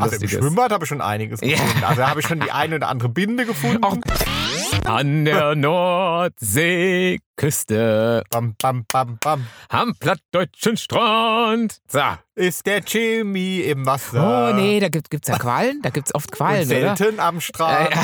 Also im. Schwimmbad habe ich schon einiges Ja. gefunden. Also da habe ich schon die eine oder andere Binde gefunden. Auch- An der Nordseeküste, Bam, bam, bam, bam. am plattdeutschen Strand. So. Ist der Jimmy im Wasser? Oh nee, da gibt, gibt's ja Quallen. Da gibt's oft Und Quallen, oder? selten am Strand. Äh,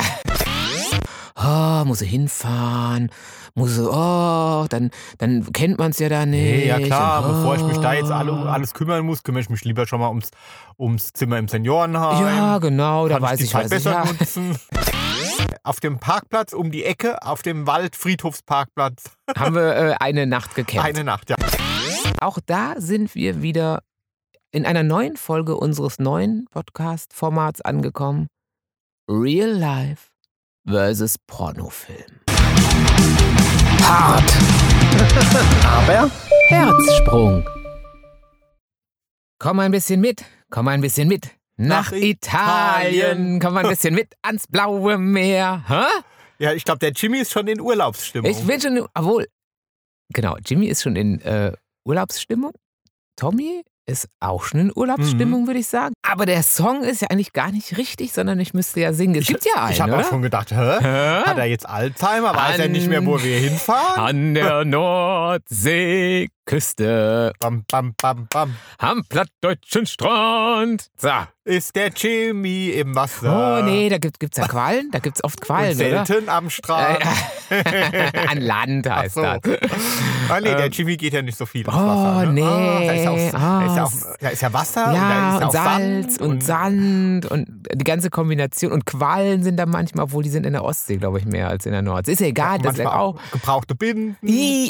Oh, muss er hinfahren, muss er, oh, dann, dann kennt man es ja da nicht. Nee, ja klar, Und, bevor ich mich da jetzt alle, um oh. alles kümmern muss, kümmere ich mich lieber schon mal ums, ums Zimmer im Seniorenheim. Ja, genau, da weiß ich die ich, Zeit was ich, besser ja. nutzen. Auf dem Parkplatz um die Ecke, auf dem Waldfriedhofsparkplatz. Haben wir äh, eine Nacht gecampt. Eine Nacht, ja. Auch da sind wir wieder in einer neuen Folge unseres neuen Podcast-Formats angekommen. Real Life versus Pornofilm. Hart. Aber Herzsprung. Komm ein bisschen mit, komm ein bisschen mit. Nach, Nach Italien. Italien. komm ein bisschen mit ans blaue Meer. Hä? Ja, ich glaube, der Jimmy ist schon in Urlaubsstimmung. Ich bin schon, obwohl, genau, Jimmy ist schon in äh, Urlaubsstimmung. Tommy ist auch schon in Urlaubsstimmung, würde ich sagen. Aber der Song ist ja eigentlich gar nicht richtig, sondern ich müsste ja singen. Es gibt ja einen, ich habe auch schon gedacht, hä? Hä? Hat er jetzt Alzheimer? Weiß er nicht mehr, wo wir hinfahren? An der Nordseeküste, Bam, bam, bam, bam. am plattdeutschen Strand. So. Ist der Jimmy im Wasser? Oh nee, da gibt, gibt's ja Quallen. Da gibt's oft Und Quallen, oder? selten am Strand. An Land heißt so. das. Ah, nee, der Ähm, Jimmy geht ja nicht so viel ins oh, Wasser. Ne? nee. Ah, da, ist ja auch, da, ist ja Ah, auch, da ist ja Wasser und da Ja, ist ja und auch Salz Sand und, Sand und die ganze Kombination. Und Quallen sind da manchmal, obwohl die sind in der Ostsee, glaube ich, mehr als in der Nordsee. Ist ja egal, das manchmal ist auch. gebrauchte Binden.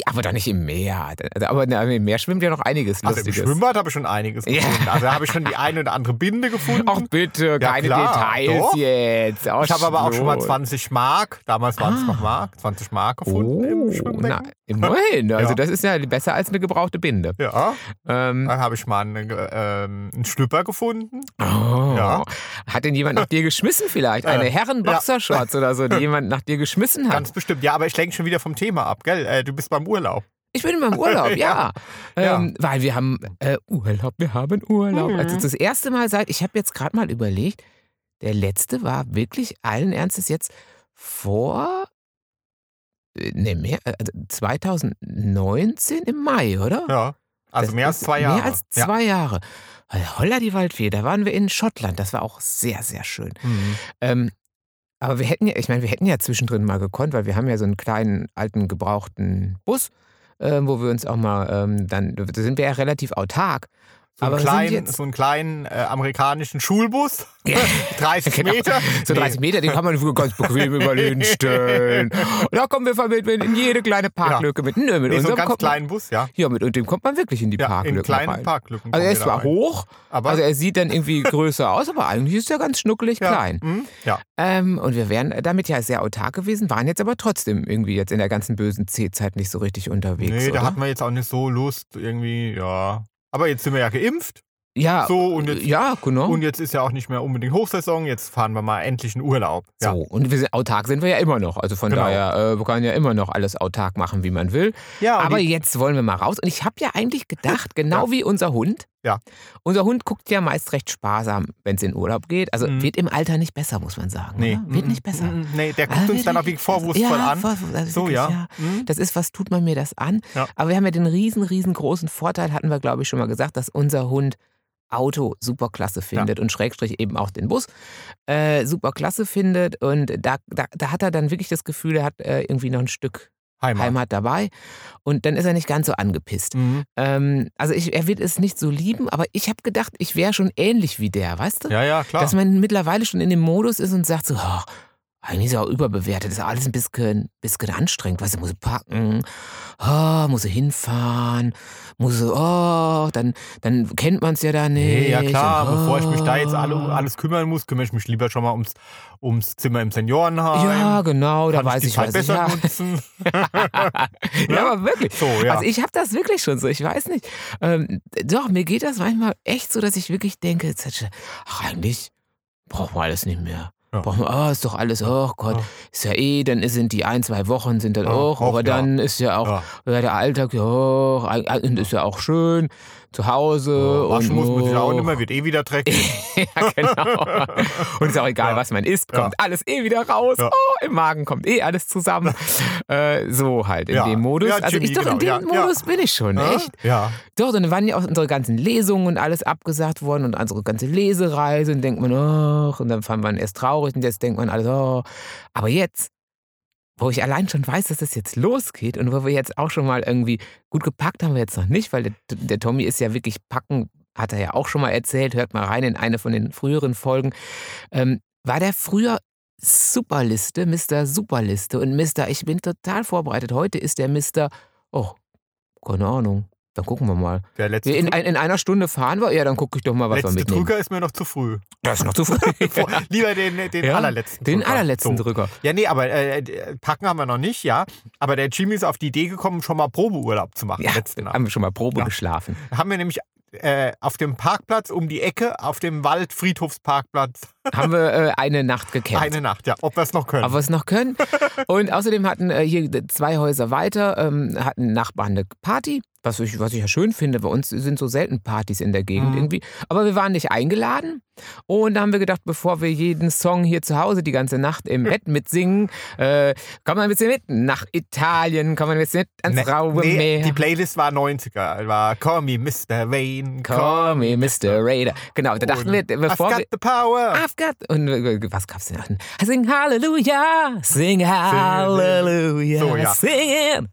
Aber doch nicht im Meer. Also, Aber im Meer schwimmt ja noch einiges Also im Lustiges. Schwimmbad habe ich schon einiges Ja. gefunden. Also da habe ich schon die eine oder andere Binde gefunden. Ach bitte, Ja, keine klar, Details doch. jetzt. Oh, ich habe aber auch schon mal Schnurr. 20 Mark, damals waren es Ah. noch Mark, 20 Mark gefunden Oh, im na, Schwimmbecken. immerhin. Also Ja. das ist ja besser als eine gebrauchte Binde. Ja, Ähm, dann habe ich mal einen, ähm, einen Schlüpper gefunden. oh. Hat denn jemand nach dir geschmissen vielleicht? Eine Äh, Herren-Boxershorts oder so, die jemand nach dir geschmissen hat? Ganz bestimmt. Ja, aber ich lenke schon wieder vom Thema ab, gell? Äh, du bist beim Urlaub. Ich bin beim Urlaub, ja. Ja. Ähm, weil wir haben äh, Urlaub, wir haben Urlaub. Mhm. Also das erste Mal seit, ich habe jetzt gerade mal überlegt, der letzte war wirklich allen Ernstes jetzt vor, äh, ne, mehr, äh, also 2019 im Mai, oder? Ja. Also Das mehr als zwei Jahre. Mehr als zwei Jahre. Weil Holla die Waldfee, da waren wir in Schottland, das war auch sehr, sehr schön. Ja. Mhm. Ähm, aber wir hätten ja, ich meine, wir hätten ja zwischendrin mal gekonnt, weil wir haben ja so einen kleinen, alten, gebrauchten Bus, äh, wo wir uns auch mal, ähm, dann da sind wir ja relativ autark. So einen kleinen, so einen kleinen äh, amerikanischen Schulbus, Ja. 30 Genau. Meter. So 30 Meter, den kann man ganz bequem über den stellen. Und da kommen wir mit, mit in jede kleine Parklücke mit. Nö, mit Nee, so unserem einen ganz kleinen Bus, ja. Ja, mit und dem kommt man wirklich in die Ja, Parklücken in kleinen rein. Parklücken. Also er ist wir da zwar hoch, aber also er sieht dann irgendwie größer aus, aber eigentlich ist er ganz schnuckelig ja, klein. mhm, ja. Ähm, und wir wären damit ja sehr autark gewesen, waren jetzt aber trotzdem irgendwie jetzt in der ganzen bösen C-Zeit nicht so richtig unterwegs. Nee, da oder? hat man jetzt auch nicht so Lust, irgendwie, ja. Aber jetzt sind wir ja geimpft. ja, So, und jetzt- ja, genau. Und jetzt ist ja auch nicht mehr unbedingt Hochsaison. Jetzt fahren wir mal endlich in Urlaub. Ja. So, und wir sind, autark sind wir ja immer noch. Also von Genau. daher, äh, man kann ja immer noch alles autark machen, wie man will. ja Aber jetzt wollen wir mal raus. Und ich habe ja eigentlich gedacht, genau wie unser Hund. Ja. Unser Hund guckt ja meist recht sparsam, wenn es in Urlaub geht. Also Mhm. wird im Alter nicht besser, muss man sagen. nee, Oder? Wird nicht besser. mm, Nee, der Ah, guckt uns wird dann auch wie vorwurfsvoll ja, an. vor- also So, wirklich, ja. Mm. Das ist, was tut man mir das an? Ja. Aber wir haben ja den riesen, riesengroßen Vorteil, hatten wir, glaube ich, schon mal gesagt, dass unser Hund Auto super klasse findet und Schrägstrich eben auch den Bus äh, super klasse findet. Und da, da, da hat er dann wirklich das Gefühl, er hat äh, irgendwie noch ein Stück Heimat. Heimat dabei. Und dann ist er nicht ganz so angepisst. Mhm. Ähm, also ich, er wird es nicht so lieben, aber ich habe gedacht, ich wäre schon ähnlich wie der, weißt du? Ja, ja, klar. Dass man mittlerweile schon in dem Modus ist und sagt so, oh, eigentlich ist er auch überbewertet, ist alles ein bisschen, bisschen anstrengend, weißt du, muss packen, oh, muss hinfahren, muss oh, dann, dann kennt man es ja da nicht. Nee, ja klar, und, bevor ich mich da jetzt alle oh. um alles kümmern muss, kümmere ich mich lieber schon mal ums, ums Zimmer im Seniorenheim. Ja, genau, da weiß ich was ich besser ja. nutzen. ja, aber wirklich. So, ja. Also ich habe das wirklich schon so, ich weiß nicht. Ähm, doch, mir geht das manchmal echt so, dass ich wirklich denke, ach, eigentlich brauchen wir alles nicht mehr. Ja. Brauchen wir, oh, ist doch alles, oh Gott, Ja. ist ja eh, dann sind die ein, zwei Wochen sind dann Ja, auch, auch, aber dann ist ja auch der Alltag, ja, und ist ja auch schön. Zu Hause. Oh, und waschen muss man sich auch oh. nicht mehr, wird eh wieder dreckig. ja, genau. Und ist auch egal, Ja. was man isst, kommt Ja. alles eh wieder raus. Ja. Oh, im Magen kommt eh alles zusammen. äh, so halt in dem Modus. Ja, also Jimmy, ich doch in genau. dem Ja, ja. Modus bin ich schon, Ja? echt. Ja. Doch, dann waren ja auch unsere ganzen Lesungen und alles abgesagt worden und unsere ganze Lesereise. Und denkt man, ach, und dann fand man erst traurig und jetzt denkt man alles, oh. Aber jetzt, wo ich allein schon weiß, dass es jetzt losgeht und wo wir jetzt auch schon mal irgendwie gut gepackt haben wir jetzt noch nicht, weil der, der Tommy ist ja wirklich packen, hat er ja auch schon mal erzählt, hört mal rein in eine von den früheren Folgen. Ähm, war der früher Superliste, Mr. Superliste und Mr. Ich bin total vorbereitet. Heute ist der Mr. Oh, keine Ahnung. Dann gucken wir mal. Der letzte, In, ein- in einer Stunde fahren wir? Ja, dann gucke ich doch mal, was wir letzte mitnehmen. Drücker ist mir noch zu früh. Das ist noch zu früh. Lieber den, den Ja, allerletzten Den Drücker. allerletzten so. Drücker. Ja, nee, aber äh, packen haben wir noch nicht, ja. Aber der Jimmy ist auf die Idee gekommen, schon mal Probeurlaub zu machen. Ja, letzte Nacht. haben wir schon mal Probe Ja. geschlafen. haben wir nämlich äh, auf dem Parkplatz um die Ecke, auf dem Waldfriedhofsparkplatz, haben wir äh, eine Nacht gecampt. eine Nacht, ja, ob wir es noch können. ob wir es noch können. Und außerdem hatten äh, hier zwei Häuser weiter, ähm, hatten Nachbarn eine Party, was ich, was ich ja schön finde. Bei uns sind so selten Partys in der Gegend Mhm. irgendwie. Aber wir waren nicht eingeladen. Und da haben wir gedacht, bevor wir jeden Song hier zu Hause die ganze Nacht im Bett mitsingen, äh, kommen wir ein bisschen mit nach Italien, kommen wir ein bisschen mit ans Ne- raue nee, Meer. die Playlist war 90er, war Call Me Mr. Wayne, Call me Mr. Raider. Genau, da dachten wir, bevor I've wir. got the power. I've got. Und äh, was gab's denn sing Hallelujah, sing Hallelujah, So, ja. sing it.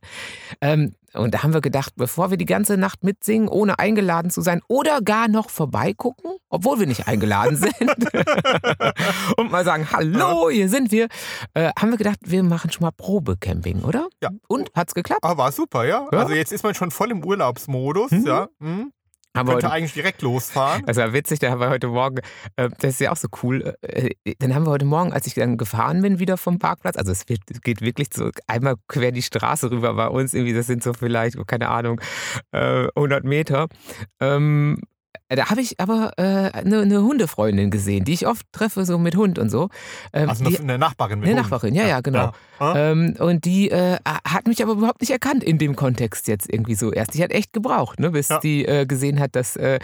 Ähm, und da haben wir gedacht, bevor wir die ganze Nacht mitsingen, ohne eingeladen zu sein oder gar noch vorbeigucken, obwohl wir nicht eingeladen sind, und mal sagen, hallo, hier sind wir, äh, haben wir gedacht, wir machen schon mal Probecamping, oder? Ja. Und hat's geklappt? Ah, war super, ja. Ja. Also jetzt ist man schon voll im Urlaubsmodus, Mhm. ja. Mhm. Aber Könnte eigentlich direkt losfahren. Das war witzig, da haben wir heute Morgen, äh, das ist ja auch so cool, äh, dann haben wir heute Morgen, als ich dann gefahren bin wieder vom Parkplatz, also es wird, geht wirklich so einmal quer die Straße rüber bei uns, irgendwie, das sind so vielleicht, oh, keine Ahnung, äh, 100 Meter. Ähm, da habe ich aber äh, eine, eine Hundefreundin gesehen, die ich oft treffe, so mit Hund und so. Ähm, Also die, eine, eine Nachbarin mit eine Hund. Nachbarin, ja, ja, genau. Ja. Ah, Ähm, und die äh, hat mich aber überhaupt nicht erkannt in dem Kontext jetzt irgendwie so erst. Die hat echt gebraucht, ne, bis Ja. die äh, gesehen hat, dass äh,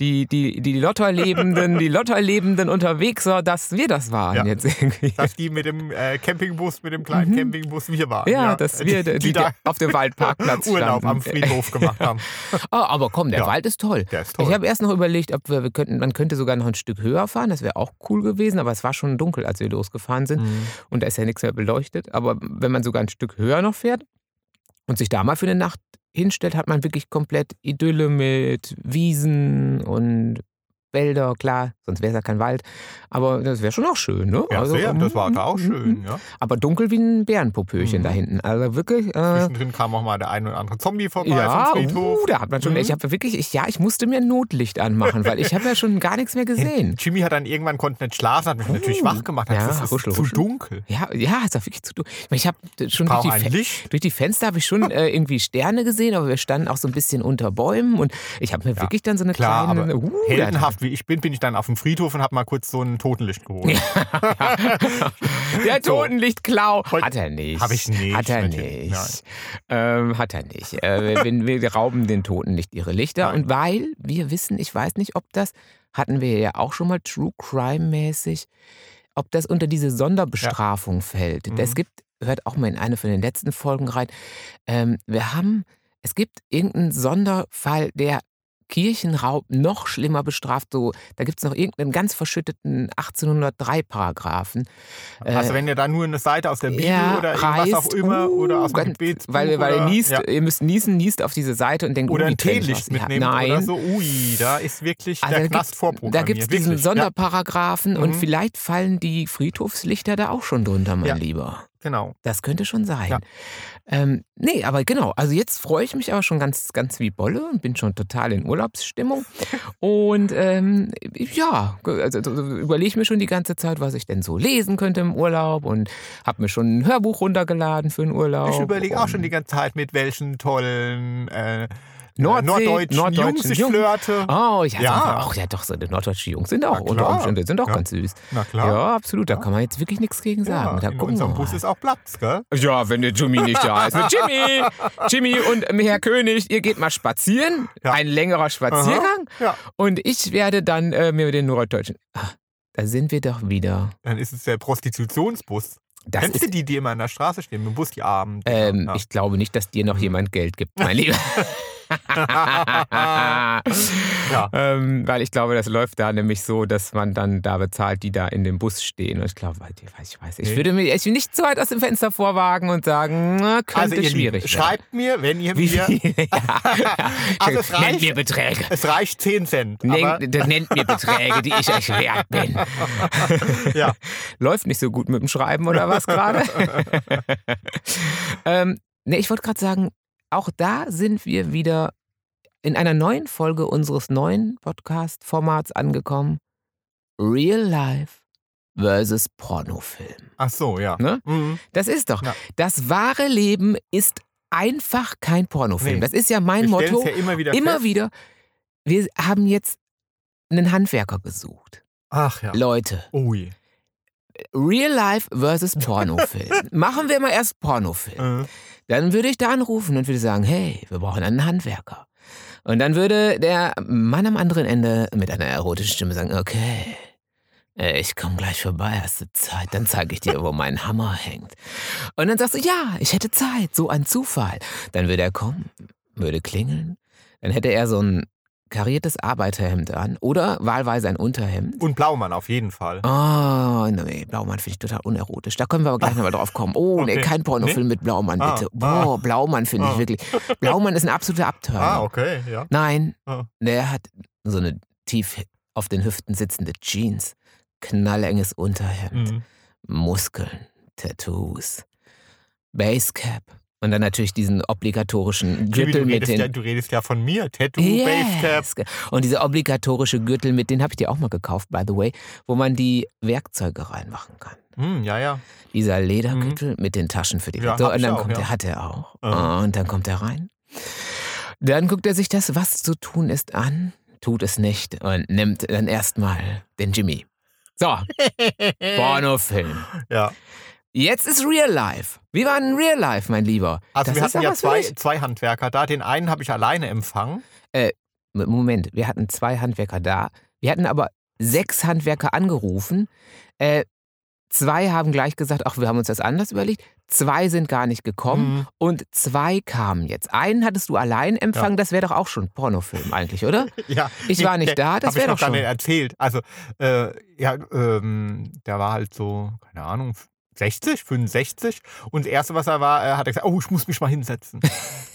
die, die, die Lotterlebenden, die Lotterlebenden unterwegs war, dass wir das waren Ja. jetzt irgendwie. Dass die mit dem äh, Campingbus, mit dem kleinen Mhm. Campingbus wir waren. Ja, dass wir die, die, da auf dem Waldparkplatz Urlaub standen. am Friedhof gemacht haben. Oh, aber komm, der Ja. Wald ist toll. Der ist toll. Ich habe erst noch überlegt, ob wir, wir könnten, man könnte sogar noch ein Stück höher fahren. Das wäre auch cool gewesen, aber es war schon dunkel, als wir losgefahren sind. Mhm. und da ist ja nichts mehr beleuchtet. Aber wenn man sogar ein Stück höher noch fährt und sich da mal für eine Nacht hinstellt, hat man wirklich komplett Idylle mit Wiesen und Wälder, klar, sonst wäre es ja kein Wald. Aber das wäre schon auch schön, ne? Ja, sehr, das war da auch mm, schön. mm. Ja. Aber dunkel wie ein Bärenpopöchen Mhm. da hinten. Also wirklich. Äh, Zwischendrin kam auch mal der ein oder andere Zombie vorbei ja, vom Friedhof. uh, da hat man schon, Mhm. ich habe wirklich, ich, ja, ich musste mir Notlicht anmachen, weil ich habe ja schon gar nichts mehr gesehen. Jimmy hat dann irgendwann konnte nicht schlafen, hat mich natürlich Uh, wach gemacht. Hat ja, gesagt, es ist huschel, zu huschel. dunkel. Ja, ja, ist auch wirklich zu tun. Ich, habe schon durch die, durch die Fenster habe ich schon äh, irgendwie Sterne gesehen, aber wir standen auch so ein bisschen unter Bäumen und ich habe mir Ja, wirklich dann so eine Klar, kleine. aber uh, heldenhaft wie ich bin, bin ich dann auf dem Friedhof und habe mal kurz so ein Totenlicht geholt. Der. Totenlichtklau. Hat er nicht. Hab ich nicht, Hat er nicht. Ähm, hat er nicht. Äh, wir, wir rauben den Toten nicht ihre Lichter. Nein. Und weil wir wissen, ich weiß nicht, ob das, hatten wir ja auch schon mal True Crime-mäßig, ob das unter diese Sonderbestrafung fällt. Mhm. Es gibt, hört auch mal in eine von den letzten Folgen rein, ähm, wir haben, es gibt irgendeinen Sonderfall, der Kirchenraub noch schlimmer bestraft. So, da gibt es noch irgendeinen ganz verschütteten 1803-Paragraphen. Also wenn ihr da nur eine Seite aus der Bibel ja, oder irgendwas auch reißt, immer uh, oder aus dem Gebetsbuch Weil, weil ihr oder, niest, ja. ihr müsst niesen, niest auf diese Seite und denkt, oder uh, ein Teelicht was. Ja, nein. oder so. Ui, da ist wirklich Also der da Knast gibt- vorprogrammiert. Da gibt es diesen Sonderparagraphen und Mhm. vielleicht fallen die Friedhofslichter da auch schon drunter, mein. Lieber. Genau. Das könnte schon sein. Ja. Ähm, nee, aber genau. Also jetzt freue ich mich aber schon ganz, ganz wie Bolle und bin schon total in Urlaubsstimmung. und ähm, ja, also, überlege ich mir schon die ganze Zeit, was ich denn so lesen könnte im Urlaub und habe mir schon ein Hörbuch runtergeladen für den Urlaub. Ich überlege auch schon die ganze Zeit, mit welchen tollen äh, Nordsee, norddeutschen, norddeutschen Jungs ich Jungen. flirte. Oh, ja, Ja. Auch, ja, doch, so die norddeutsche Jungs sind auch unter. Umständen, sind auch Ja. ganz süß. Na klar. Ja, absolut. Da kann man jetzt wirklich nichts gegen sagen. Ja, da in unserem Bus ist auch Platz, gell? Ja, wenn der Jimmy nicht da ist. Jimmy, Jimmy und ähm, Herr König, ihr geht mal spazieren. Ein längerer Spaziergang. Ja. Und ich werde dann äh, mir den Norddeutschen. Ach, da sind wir doch wieder. Dann ist es der Prostitutionsbus. Das Kennst du die, die immer an der Straße stehen, mit dem Bus, die Armen? ähm, ja. Ich glaube nicht, dass dir noch jemand Geld gibt, mein Lieber. Ja. ähm, weil ich glaube, das läuft da nämlich so, dass man dann da bezahlt, die da in dem Bus stehen. Und ich glaube, ich weiß, ich weiß, ich würde mir ich will nicht zu weit aus dem Fenster vorwagen und sagen, na, könnte Also schwierig Lieben, werden. schreibt mir, wenn ihr Wie mir... ja. Also es Nennt mir Beträge. Es reicht 10 Cent. Nennt, nennt mir Beträge, die ich euch wert bin. ja. Läuft nicht so gut mit dem Schreiben oder was gerade? ähm, nee, ich wollte gerade sagen, auch da sind wir wieder in einer neuen Folge unseres neuen Podcast-Formats angekommen. Real Life versus Pornofilm. Ach so, ja. Ne? Mhm. Das ist doch. Ja. Das wahre Leben ist einfach kein Pornofilm. Nee. Das ist ja mein Wir Motto. ja immer wieder Immer fest. wieder. Wir haben jetzt einen Handwerker gesucht. Ach ja. Leute, Ui. Real Life versus Pornofilm. Machen wir mal erst Pornofilm. Äh, Dann würde ich da anrufen und würde sagen, hey, wir brauchen einen Handwerker. Und dann würde der Mann am anderen Ende mit einer erotischen Stimme sagen, okay, ich komme gleich vorbei, hast du Zeit, dann zeige ich dir, wo mein Hammer hängt. Und dann sagst du, ja, ich hätte Zeit, so ein Zufall. Dann würde er kommen, würde klingeln, dann hätte er so ein kariertes Arbeiterhemd an oder wahlweise ein Unterhemd. Und Blaumann auf jeden Fall. Oh, nee, Blaumann finde ich total unerotisch. Da können wir aber gleich nochmal drauf kommen. Oh, nee, Okay. kein Pornofilm mit Blaumann, Ah, bitte. ah. Boah, Blaumann finde ich Ah. wirklich. Blaumann ist ein absoluter Abturner. Ah, okay, ja. Nein, Ah. der hat so eine tief auf den Hüften sitzende Jeans, knallenges Unterhemd, Mhm. Muskeln, Tattoos, Basecap und dann natürlich diesen obligatorischen Gürtel du, mit den... ja, du redest ja von mir. Tattoo, Yes. Basecap. Und dieser obligatorische Gürtel mit, den habe ich dir auch mal gekauft, by the way, wo man die Werkzeuge reinmachen kann. Hm, ja, ja. Dieser Ledergürtel mit den Taschen für die. Ja, so, und dann auch, kommt ja. er, hat er auch. Ja. Und dann kommt er rein. Dann guckt er sich das, was zu tun ist, an, tut es nicht und nimmt dann erstmal den Jimmy. So, Pornofilm. Ja. Jetzt ist Real Life. Wie war denn Real Life, mein Lieber? Also Das wir hatten ja ja zwei, zwei Handwerker da. Den einen habe ich alleine empfangen. Moment, wir hatten zwei Handwerker da. Wir hatten aber sechs Handwerker angerufen. Äh, zwei haben gleich gesagt, ach, wir haben uns das anders überlegt. Zwei sind gar nicht gekommen. Mhm. Und zwei kamen jetzt. Einen hattest du allein empfangen, das wäre doch auch schon Pornofilm eigentlich, oder? Ja, Ich war nicht da, das ich wäre doch schon. nicht erzählt. Also, äh, ja, ähm, der war halt so, keine Ahnung, 60, 65. Und das Erste, was er war, äh, hat er gesagt, oh, ich muss mich mal hinsetzen.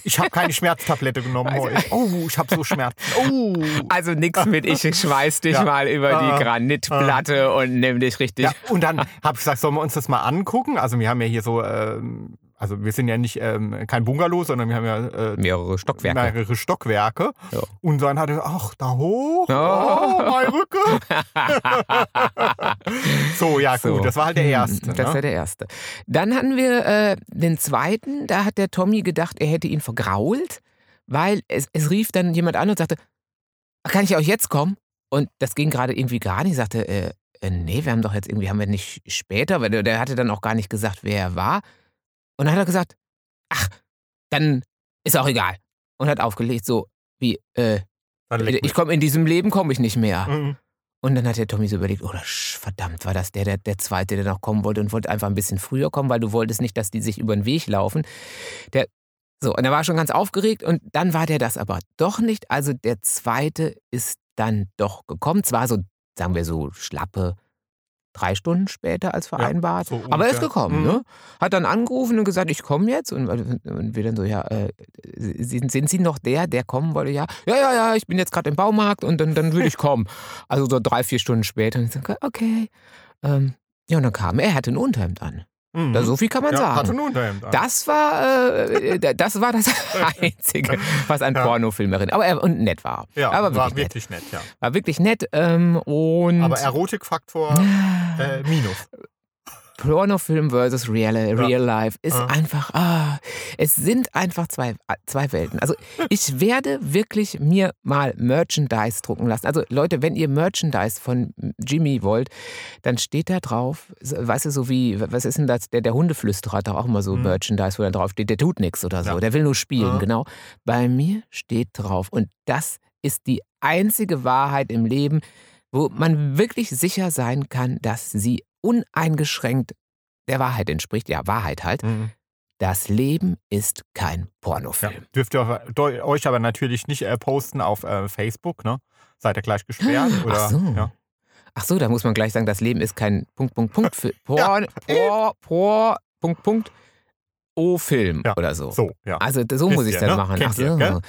Ich habe keine Schmerztablette genommen Also- heute. Oh, ich habe so Schmerzen. Oh. Also nix mit, ich schmeiß dich Ja. mal über Ah. die Granitplatte und nimm dich richtig. Ja, und dann habe ich gesagt, sollen wir uns das mal angucken? Also wir haben ja hier so, ähm, also wir sind ja nicht ähm, kein Bungalow, sondern wir haben ja äh, Mehrere Stockwerke. mehrere Stockwerke. Ja. Und dann hat er, ach, da hoch, Oh. oh, mein Rücken. so, ja So. gut, das war halt der erste. Das war ne? der erste. Dann hatten wir äh, den zweiten, da hat der Tommy gedacht, er hätte ihn vergrault, weil es, es rief dann jemand an und sagte, kann ich auch jetzt kommen? Und das ging gerade irgendwie gar nicht. Ich sagte, äh, äh, nee, wir haben doch jetzt irgendwie, haben wir nicht später, weil der, der hatte dann auch gar nicht gesagt, wer er war. Und dann hat er gesagt, ach, dann ist auch egal. Und hat aufgelegt, so wie, äh, ich komme in diesem Leben komme ich nicht mehr. Mhm. Und dann hat der Tommy so überlegt, oh, verdammt, war das der, der, der Zweite, der noch kommen wollte und wollte einfach ein bisschen früher kommen, weil du wolltest nicht, dass die sich über den Weg laufen. Der, so, und er war schon ganz aufgeregt und dann war der das aber doch nicht. Also der Zweite ist dann doch gekommen. Zwar so, sagen wir so, schlappe drei Stunden später als vereinbart. so aber er ist gekommen, Mhm. ne? Hat dann angerufen und gesagt, ich komme jetzt. Und, und wir dann so, ja, äh, sind, sind Sie noch der, der kommen wollte? Ja, ja, ja, ja, ich bin jetzt gerade im Baumarkt und dann, dann würde ich kommen. Also so drei, vier Stunden später. Und ich so, okay. Ähm, ja, und dann kam er, er hatte ein Unterhemd an. Mhm. Da, so viel kann man ja, hatte sagen. ein Unterhemd an. Das war, äh, das war das Einzige, was an Ja. Pornofilm erinnert. Aber er, und nett war. ja, aber war wirklich nett. wirklich nett, ja. War wirklich nett. Ähm, und Aber Erotikfaktor äh, minus. Pornofilm versus Real, Real Life ist Ja. einfach, ah, es sind einfach zwei, zwei Welten. Also ich werde wirklich mir mal Merchandise drucken lassen. Also Leute, wenn ihr Merchandise von Jimmy wollt, dann steht da drauf, weißt du, so wie, was ist denn das, der, der Hundeflüsterer hat doch auch immer so Mhm. Merchandise, wo dann drauf steht, der tut nichts oder so, Ja. der will nur spielen, Ja. genau. Bei mir steht drauf und das ist die einzige Wahrheit im Leben, wo man wirklich sicher sein kann, dass sie uneingeschränkt der Wahrheit entspricht. Ja, Wahrheit halt. Mhm. Das Leben ist kein Ja. Pornofilm. Dürft ihr euch aber natürlich nicht äh, posten auf äh, Facebook, ne? Seid ihr gleich gesperrt? Oder, Ach so. Ja. Ach so, da muss man gleich sagen, das Leben ist kein Punkt, Punkt, Punkt, für Porn, Por, Por, Punkt, Punkt, O-Film Ja, oder so. So, ja. Also so Wisst muss ich es dann ne? machen. Kennt Ach so. ihr, gell?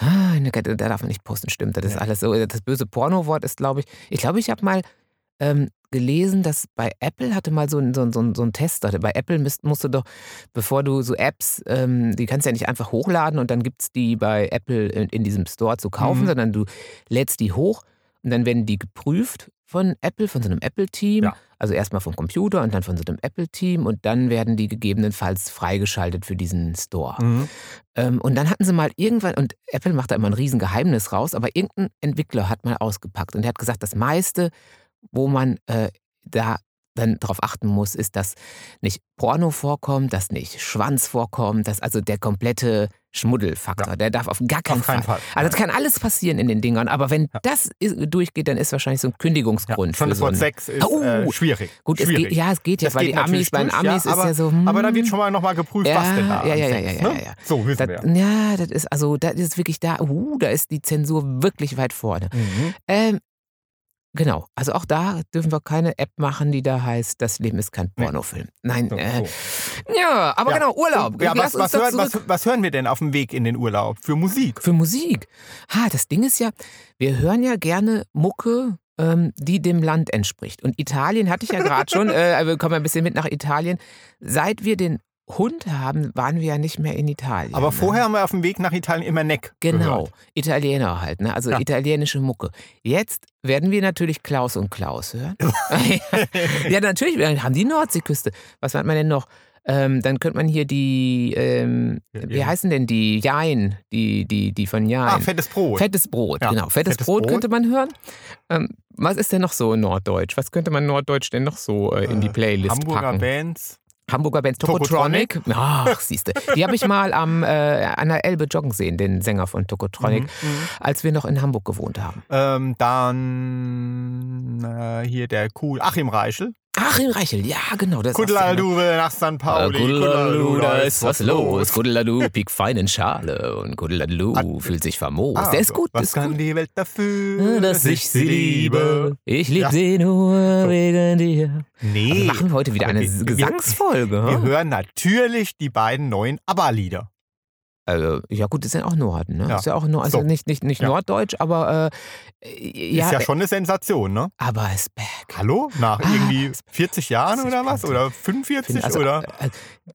ah, ne, da darf man nicht posten, stimmt. Das ist Ja. alles so. Das böse Porno-Wort ist, glaube ich, ich glaube, ich habe mal ähm, gelesen, dass bei Apple hatte mal so ein, so ein, so ein, Tester. Bei Apple müsst, musst du doch, bevor du so Apps, ähm, die kannst du ja nicht einfach hochladen und dann gibt es die bei Apple in, in diesem Store zu kaufen, Mhm. sondern du lädst die hoch und dann werden die geprüft von Apple, von so einem Apple-Team. Ja. Also erstmal vom Computer und dann von so einem Apple-Team und dann werden die gegebenenfalls freigeschaltet für diesen Store. Mhm. Ähm, und dann hatten sie mal irgendwann, und Apple macht da immer ein Riesengeheimnis raus, aber irgendein Entwickler hat mal ausgepackt und der hat gesagt, das meiste, wo man äh, da dann darauf achten muss, ist, dass nicht Porno vorkommt, dass nicht Schwanz vorkommt, dass also der komplette Schmuddelfaktor, Ja. der darf auf gar keinen, Auf keinen Fall. Fall. Also es kann alles passieren in den Dingern, aber wenn Ja. das is- durchgeht, dann ist wahrscheinlich so ein Kündigungsgrund. Schon für das so Wort ein, Sex ist Oh. äh, schwierig. Gut, es schwierig. geht, ja, es geht ja, weil die Amis, bei den durch, ja, Amis ist aber- ja so. Aber da hm, wird schon mal nochmal geprüft, Ja, was denn da ja, ja, ja, ja, ne? ja, ja. So wissen das, wir. ja, das ist also, das ist wirklich da, uh, da ist die Zensur wirklich weit vorne. Mhm. Ähm, genau, also auch da dürfen wir keine App machen, die da heißt, das Leben ist kein. Pornofilm. Nein, äh, ja, aber Ja. genau, Urlaub. Ja, was, was, hören, was, was hören wir denn auf dem Weg in den Urlaub? Für Musik? Für Musik. Ha, das Ding ist ja, wir hören ja gerne Mucke, ähm, die dem Land entspricht. Und Italien hatte ich ja gerade schon, äh, wir kommen ein bisschen mit nach Italien. Seit wir den Hund haben, waren wir ja nicht mehr in Italien. Aber ne? vorher haben wir auf dem Weg nach Italien immer Neck Genau, gehört. Italiener halt, ne? also Ja. italienische Mucke. Jetzt werden wir natürlich Klaus und Klaus hören. ja, natürlich, wir haben die Nordseeküste. Was hat man denn noch? Ähm, dann könnte man hier die, ähm, Ja, wie ja. heißen denn die Jain, die, die, die von Jain. Ah, fettes Brot. Fettes Brot, Ja, genau. Fettes, fettes Brot, Brot. könnte man hören. Ähm, was ist denn noch so in Norddeutsch? Was könnte man Norddeutsch denn noch so äh, in die Äh, Playlist Hamburger packen? Bands. Hamburger Band Tokotronic. Ach, siehste. Die habe ich mal am, äh, an der Elbe joggen sehen, den Sänger von Tokotronic, Mhm, mhm. als wir noch in Hamburg gewohnt haben. Ähm, dann äh, hier der cool Achim Reichel. Achim Reichel, ja, genau. Das Kuddeladu will nach St. Äh, Pauli. Kuddeladu, da ist was los. Kuddeladu, piek fein in Schale. Und Kuddeladu Ah, fühlt sich famos. Ah, Der ist gut, Was ist kann gut. die Welt dafür, Dass ich sie liebe. Ich liebe Ja. sie nur So. wegen dir. Nee. Also machen wir heute wieder eine wir- wir- Gesangsfolge. Wir hm? hören natürlich die beiden neuen ABBA-Lieder. Also, ja gut, das sind auch Norden, ne? Ja. Ist ja auch Nord, also So. nicht, nicht, nicht Ja. Norddeutsch, aber äh, ja, Ist ja schon eine Sensation, ne? aber ist back. Hallo? Nach Ah, irgendwie 40 Jahren oder was? Oder 45 also, oder? äh,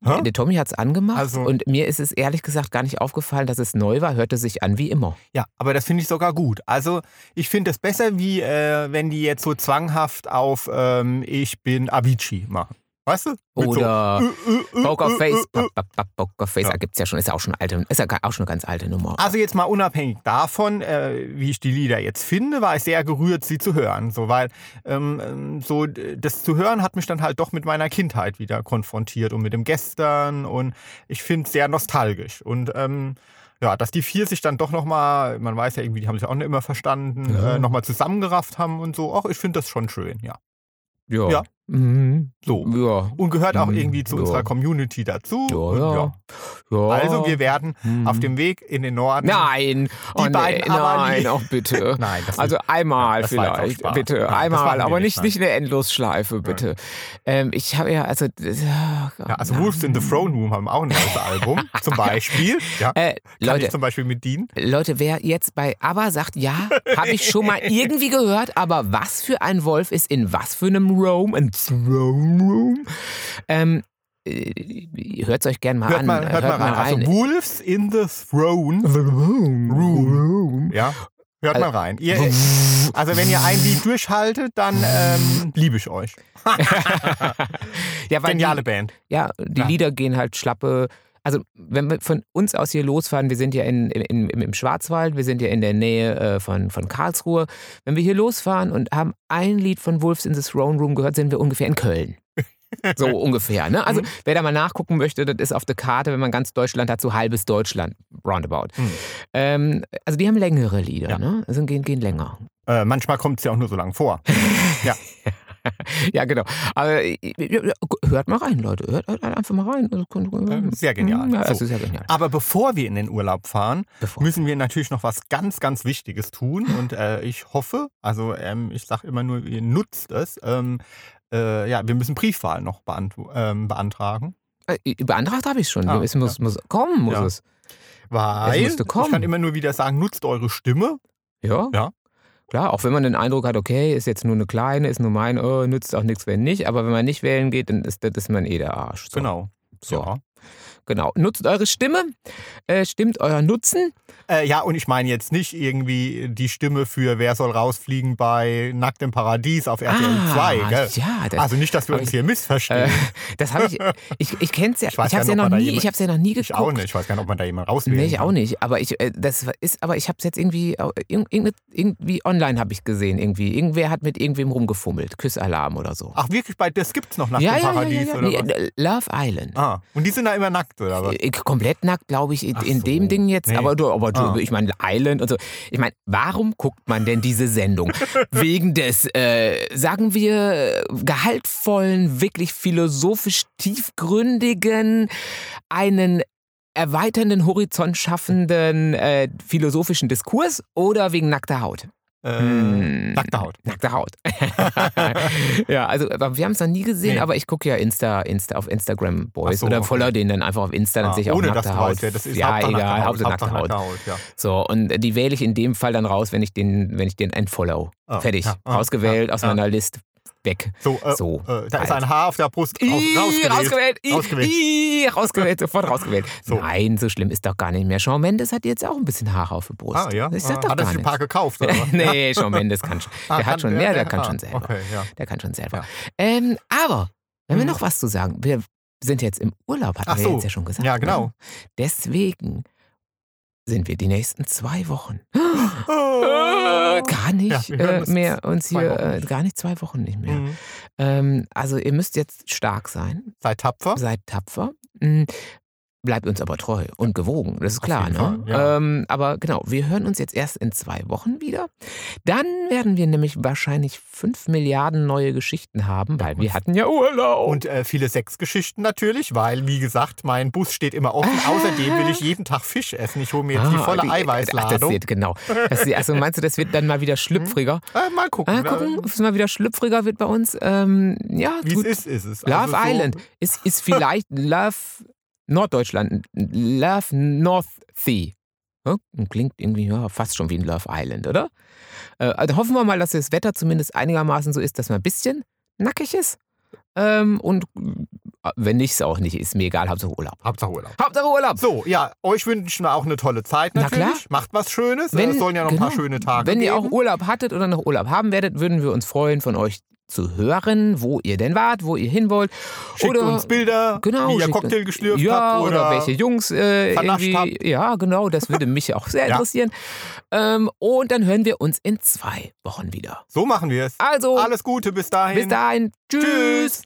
Hä? der Tommy hat es angemacht Also- und mir ist es ehrlich gesagt gar nicht aufgefallen, dass es neu war. Hörte sich an wie immer. Ja, aber das finde ich sogar gut. Also ich finde es besser, wie äh, wenn die jetzt so zwanghaft auf ähm, Ich bin Avicii machen. Weißt du? Oder so, äh, Pokerface. Pokerface, Ja. da gibt's ja schon, ist ja auch schon alte, ist ja auch schon eine ganz alte Nummer. Also jetzt mal unabhängig davon, äh, wie ich die Lieder jetzt finde, war ich sehr gerührt, sie zu hören. So, weil ähm, ähm, so das zu hören hat mich dann halt doch mit meiner Kindheit wieder konfrontiert und mit dem Gestern und ich finde es sehr nostalgisch. Und ähm, ja, dass die vier sich dann doch nochmal, man weiß ja irgendwie, die haben sich auch nicht immer verstanden, Ja. äh, nochmal zusammengerafft haben und so. Ach, ich finde das schon schön, ja. ja. ja. Mhm. So. Ja. Und gehört auch Mhm, irgendwie zu ja. unserer Community dazu. Ja, ja. Also wir werden Mhm. auf dem Weg in den Norden. Nein, oh, Die beiden nee, aber nein, auch bitte. Nein, das Also einmal vielleicht, bitte, einmal, aber nicht, nicht, nicht eine Endlosschleife, bitte. Ähm, ich habe ja, also, Ja, also Wolves in the Throne Room haben auch ein neues Album, zum Beispiel. Ja, Äh, kann Leute, ich zum Beispiel mit dienen. Leute, wer jetzt bei ABBA sagt, ja, habe ich schon mal irgendwie gehört, aber was für ein Wolf ist in was für einem Room? Ein Throne Room? Ähm, äh, hört es euch gerne mal Hört an. mal, hört mal rein. Also Wolves in the Throne Room. Room. Ja, Hört mal rein. Ihr, also wenn ihr ein Lied durchhaltet, dann ähm, liebe ich euch. ja, Geniale die, Band. Ja, die Ja. Lieder gehen halt schlappe. Also, wenn wir von uns aus hier losfahren, wir sind ja in, in, im, Schwarzwald, wir sind ja in der Nähe äh, von, von Karlsruhe. Wenn wir hier losfahren und haben ein Lied von Wolves in the Throne Room gehört, sind wir ungefähr in Köln. So ungefähr. Ne? Also, Mhm. wer da mal nachgucken möchte, das ist auf der Karte, wenn man ganz Deutschland hat, so halbes Deutschland, roundabout. Mhm. Ähm, also, die haben längere Lieder, Ja. ne? Also, gehen, gehen länger. Äh, manchmal kommt es ja auch nur so lang vor. Ja, genau. Aber äh, hört mal rein, Leute. Hört, hört einfach mal rein. Also, Ähm, sehr genial. Ja, das So. ja genial. Aber bevor wir in den Urlaub fahren, Bevor. müssen wir natürlich noch was ganz, ganz Wichtiges tun. Und äh, ich hoffe, also ähm, ich sage immer nur, ihr nutzt es. Ähm, äh, ja, wir müssen Briefwahl noch beant ähm, beantragen. Äh, Beantragt habe ich schon. Ah, es muss, muss kommen, muss Ja. es. Weil Es musste ich kommen. kann immer nur wieder sagen, nutzt eure Stimme. Ja. Ja. Klar, auch wenn man den Eindruck hat, okay, ist jetzt nur eine kleine, ist nur mein, oh, nützt auch nichts, wenn nicht. Aber wenn man nicht wählen geht, dann ist, das ist man eh der Arsch. So. Genau. So. Ja. Genau. Nutzt eure Stimme, äh, stimmt euer Nutzen. Äh, ja, und ich meine jetzt nicht irgendwie die Stimme für Wer soll rausfliegen bei Nackt im Paradies auf RTL 2. Gell? Ah, ja, das, Also nicht, dass wir uns ich- hier missverstehen. äh, das habe ich, ich, ich kenne es ja, Ich ich, habe es ja noch nie, jemand- ich es ja noch nie geguckt. ich auch nicht. Ich weiß gar nicht, ob man da jemanden rauswählen Nee, ich auch nicht. Aber ich, äh, das ist, aber ich habe es jetzt irgendwie, äh, irgendwie online habe ich gesehen. Irgendwie, irgendwer hat mit irgendwem rumgefummelt, Küssalarm oder so. Ach, wirklich? Bei, das gibt's noch Nackt ja, im ja, ja, Paradies, ja, ja. oder Nee, äh, Love Island. Ah, und die sind da immer nackt, oder was? Äh, Komplett nackt, glaube ich, in, in so. dem Ding jetzt. Nee. Aber, du, aber du, Ah. ich meine, Island und so. Ich meine, warum guckt man denn diese Sendung? Wegen des, äh, sagen wir, gehaltvollen, wirklich philosophisch tiefgründigen, einen erweiternden, Horizont schaffenden äh, philosophischen Diskurs oder wegen nackter Haut? Äh, Hm. Nackte Haut. Nackte Haut. ja, also wir haben es noch nie gesehen, Nee. aber ich gucke ja Insta, Insta auf Instagram Boys so, oder okay. follow den dann einfach auf Insta, dann Ah, sehe ich auch ohne nackte Haut. weißt, wer das ist. ja, Hauptsache egal, nackte Haut. Hauptsache nackte Haut. Haut, ja. So, und die wähle ich in dem Fall dann raus, wenn ich den, wenn ich den entfollow. Ah, Fertig. ja, ah, Ausgewählt ja, aus ja. meiner List. Weg. So, äh, So, äh, da ist halt. ein Haar auf der Brust raus, rausgewählt. rausgewählt. Rausgewählt. rausgewählt, sofort rausgewählt. So. Nein, so schlimm ist doch gar nicht mehr. Shawn Mendes hat jetzt auch ein bisschen Haare auf der Brust. Ah, ja. Das ist Ah, doch Hat er sich ein paar gekauft, oder nee, Shawn Mendes kann schon. Ah, Der hat schon der- mehr, der der- kann ah, schon selber. Okay, ja. Der kann schon selber. Ja. Ähm, aber, wenn wir Mhm. noch was zu sagen, wir sind jetzt im Urlaub, hatten Ach wir so. jetzt ja schon gesagt. Ja, genau. Ne? Deswegen sind wir die nächsten zwei Wochen Oh. gar nicht Ja, äh, mehr uns hier, äh, gar nicht zwei Wochen nicht mehr. Mhm. Ähm, also ihr müsst jetzt stark sein, Seid tapfer. seid tapfer. Bleibt uns aber treu und gewogen, das ist klar. Ne? Ja. ähm, aber genau, wir hören uns jetzt erst in zwei Wochen wieder. Dann werden wir nämlich wahrscheinlich fünf Milliarden neue Geschichten haben, weil wir hatten ja Urlaub. Und äh, viele Sexgeschichten natürlich, weil, wie gesagt, mein Bus steht immer offen. Ah. Außerdem will ich jeden Tag Fisch essen. Ich hole mir jetzt die Ah, volle die- Ach, das Eiweißladung. wird, genau. Das, also meinst du, das wird dann mal wieder schlüpfriger? Äh, mal gucken. Ah, gucken, ob es mal wieder schlüpfriger wird bei uns. Ähm, ja, Wie es ist, ist es. Love Also so- Island ist, ist vielleicht Love Norddeutschland, Love North Sea. Ja, Klingt irgendwie ja, fast schon wie ein Love Island, oder? Äh, also hoffen wir mal, dass das Wetter zumindest einigermaßen so ist, dass man ein bisschen nackig ist. Ähm, und wenn nicht, ist auch nicht. Ist mir egal, Hauptsache Urlaub. Hauptsache Urlaub. Hauptsache Urlaub! So, ja, euch wünschen wir auch eine tolle Zeit Na natürlich. klar. Macht was Schönes. Wenn- es sollen ja noch ein paar genau. schöne Tage Wenn geben. ihr auch Urlaub hattet oder noch Urlaub haben werdet, würden wir uns freuen, von euch zu hören, wo ihr denn wart, wo ihr hin wollt. Schickt oder, uns Bilder, genau, wie ihr Cocktail uns- geschlürft ja, habt. Oder, welche Jungs äh, vernascht irgendwie. Ja, genau, das würde mich auch sehr Ja. interessieren. Ähm, und dann hören wir uns in zwei Wochen wieder. So machen wir es. Also, Alles Gute, bis dahin. bis dahin. Tschüss. Tschüss.